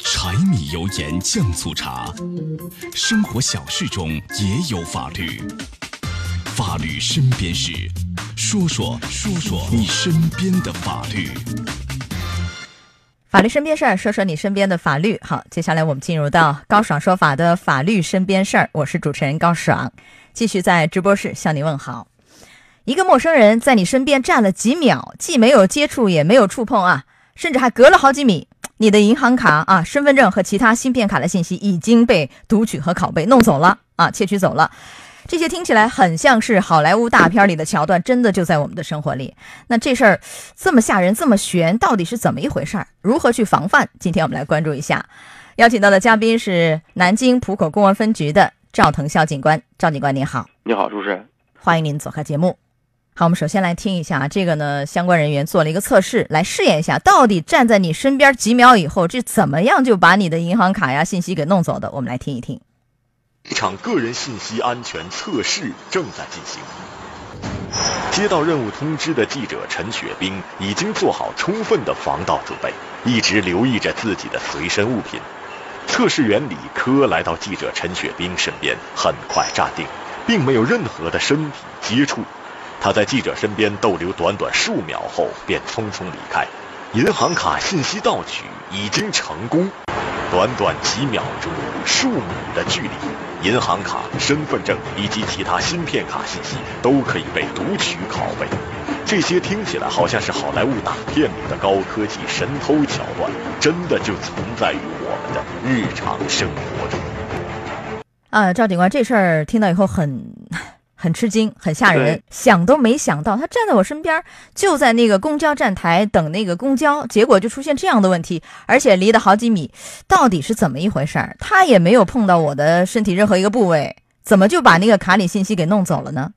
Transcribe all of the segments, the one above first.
柴米油盐酱醋茶，生活小事中也有法律。法律身边事，说说说说你身边的法律。法律身边事儿，说说你身边的法律。好，接下来我们进入到高爽说法的法律身边事儿。我是主持人高爽，继续在直播室向你问好。一个陌生人在你身边站了几秒，既没有接触，也没有触碰啊，甚至还隔了好几米。你的银行卡啊、身份证和其他芯片卡的信息已经被读取和拷贝弄走了啊，窃取走了。这些听起来很像是好莱坞大片里的桥段，真的就在我们的生活里。那这事儿这么吓人，这么悬，到底是怎么一回事儿？如何去防范？今天我们来关注一下。邀请到的嘉宾是南京浦口公安分局的赵腾霄警官。赵警官您好，你好，主持人。欢迎您做客节目。好，我们首先来听一下这个呢，相关人员做了一个测试，来试验一下，到底站在你身边几秒以后，这怎么样就把你的银行卡呀信息给弄走的？我们来听一听。一场个人信息安全测试正在进行。接到任务通知的记者陈雪冰已经做好充分的防盗准备，一直留意着自己的随身物品。测试员李科来到记者陈雪冰身边，很快站定，并没有任何的身体接触。他在记者身边逗留短短数秒后，便匆匆离开。银行卡信息盗取已经成功，短短几秒钟，数米的距离，银行卡、身份证以及其他芯片卡信息都可以被读取拷贝。这些听起来好像是好莱坞大片里的高科技神偷桥段，真的就存在于我们的日常生活中。啊，赵警官，这事儿听到以后很。很吃惊，很吓人，想都没想到，他站在我身边，就在那个公交站台等那个公交，结果就出现这样的问题，而且离得好几米，到底是怎么一回事儿？他也没有碰到我的身体任何一个部位，怎么就把那个卡里信息给弄走了呢？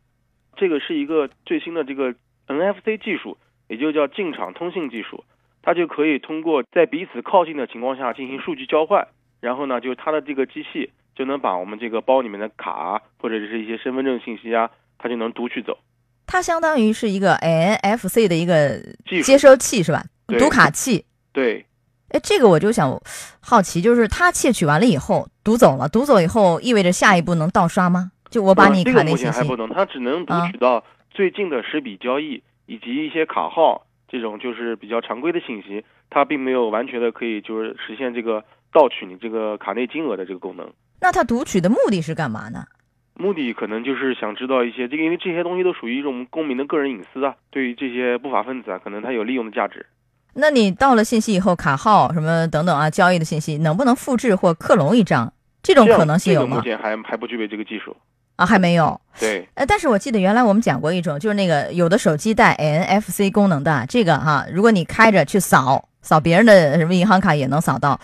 这个是一个最新的这个 NFC 技术，也就叫进场通信技术，它就可以通过在彼此靠近的情况下进行数据交换，然后呢，就是它的这个机器。就能把我们这个包里面的卡或者是一些身份证信息啊，它就能读取走。它相当于是一个 NFC 的一个接收器是吧？读卡器。对。哎，这个我就想好奇，就是它窃取完了以后读走了，读走以后意味着下一步能盗刷吗？就我把你卡那信息。目前还不能，它只能读取到最近的十笔交易以及一些卡号这种就是比较常规的信息，它并没有完全的可以就是实现这个盗取你这个卡内金额的这个功能。那他读取的目的是干嘛呢？目的可能就是想知道一些这个，因为这些东西都属于一种公民的个人隐私啊。对于这些不法分子啊，可能他有利用的价值。那你到了信息以后，卡号什么等等啊，交易的信息能不能复制或克隆一张？这种可能性有吗？目前还还不具备这个技术啊，还没有。对。呃，但是我记得原来我们讲过一种，就是那个有的手机带 NFC 功能的，这个哈，如果你开着去扫扫别人的什么银行卡，也能扫到，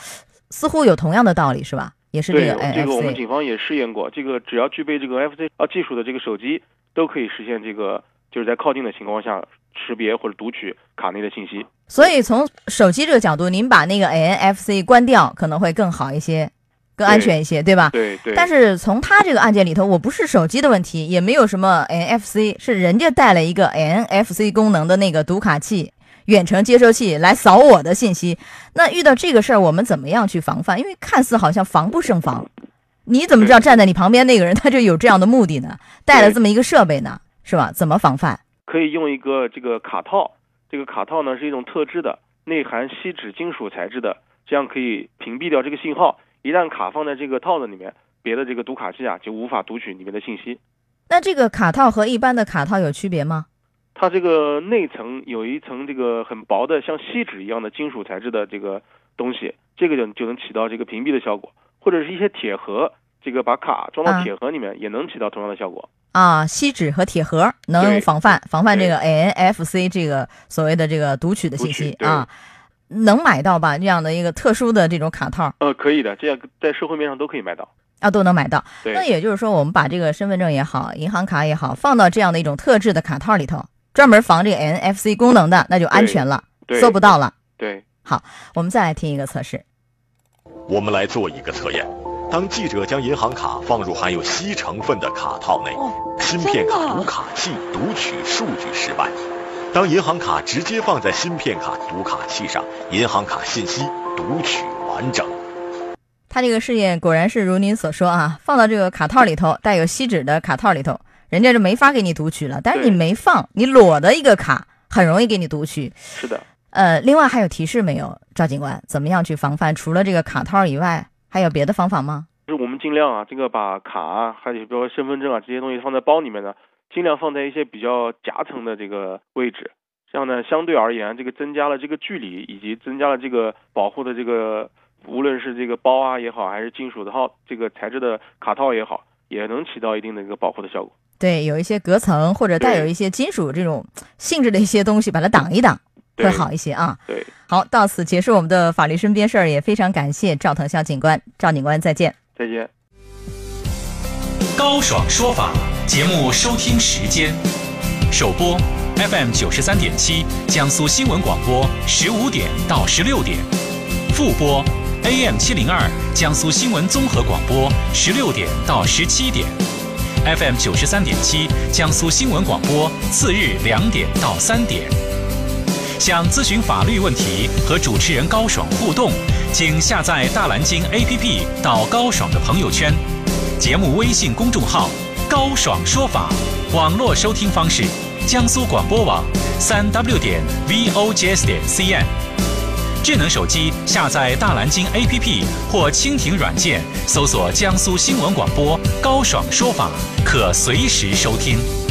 似乎有同样的道理，是吧？也是这个，这个我们警方也试验过，这个只要具备这个 NFC 啊技术的这个手机，都可以实现这个，就是在靠近的情况下识别或者读取卡内的信息。所以从手机这个角度，您把那个 NFC 关掉可能会更好一些，更安全一些，对吧？对对。但是从他这个案件里头，我不是手机的问题，也没有什么 NFC，是人家带了一个 NFC 功能的那个读卡器。远程接收器来扫我的信息，那遇到这个事儿，我们怎么样去防范？因为看似好像防不胜防，你怎么知道站在你旁边那个人他就有这样的目的呢？带了这么一个设备呢，是吧？怎么防范？可以用一个这个卡套，这个卡套呢是一种特制的，内含锡纸金属材质的，这样可以屏蔽掉这个信号。一旦卡放在这个套子里面，别的这个读卡器啊就无法读取里面的信息。那这个卡套和一般的卡套有区别吗？它这个内层有一层这个很薄的像锡纸一样的金属材质的这个东西，这个就就能起到这个屏蔽的效果，或者是一些铁盒，这个把卡装到铁盒里面也能起到同样的效果。啊，锡纸和铁盒能防范防范这个 NFC 这个所谓的这个读取的信息啊，能买到吧？这样的一个特殊的这种卡套？呃，可以的，这样在社会面上都可以买到啊，都能买到。那也就是说，我们把这个身份证也好，银行卡也好，放到这样的一种特制的卡套里头。专门防这个 NFC 功能的，那就安全了，搜不到了。对，好，我们再来听一个测试。我们来做一个测验：当记者将银行卡放入含有锡成分的卡套内，芯片卡读卡器读取数据失败；当银行卡直接放在芯片卡读卡器上，银行卡信息读取完整。他这个试验果然是如您所说啊，放到这个卡套里头，带有锡纸的卡套里头，人家就没法给你读取了。但是你没放，你裸的一个卡，很容易给你读取。是的，呃，另外还有提示没有，赵警官？怎么样去防范？除了这个卡套以外，还有别的方法吗？就是我们尽量啊，这个把卡啊，还有比如说身份证啊这些东西放在包里面呢，尽量放在一些比较夹层的这个位置，这样呢，相对而言，这个增加了这个距离，以及增加了这个保护的这个，无论是这个包啊也好，还是金属的套这个材质的卡套也好，也能起到一定的一个保护的效果。对，有一些隔层或者带有一些金属这种性质的一些东西，把它挡一挡，会好一些啊。对，好，到此结束我们的法律身边事儿，也非常感谢赵腾霄警官，赵警官再见。再见。高爽说法节目收听时间：首播 FM 九十三点七，江苏新闻广播十五点到十六点；复播 AM 七零二，江苏新闻综合广播十六点到十七点；FM 九十三点七，江苏新闻广播次日两点到三点。想咨询法律问题和主持人高爽互动，请下载大蓝鲸 APP 到高爽的朋友圈。节目微信公众号“高爽说法”，网络收听方式：江苏广播网三 w 点 vogs 点 cn。智能手机下载大蓝鲸 APP 或蜻蜓软件，搜索江苏新闻广播“高爽说法”，可随时收听。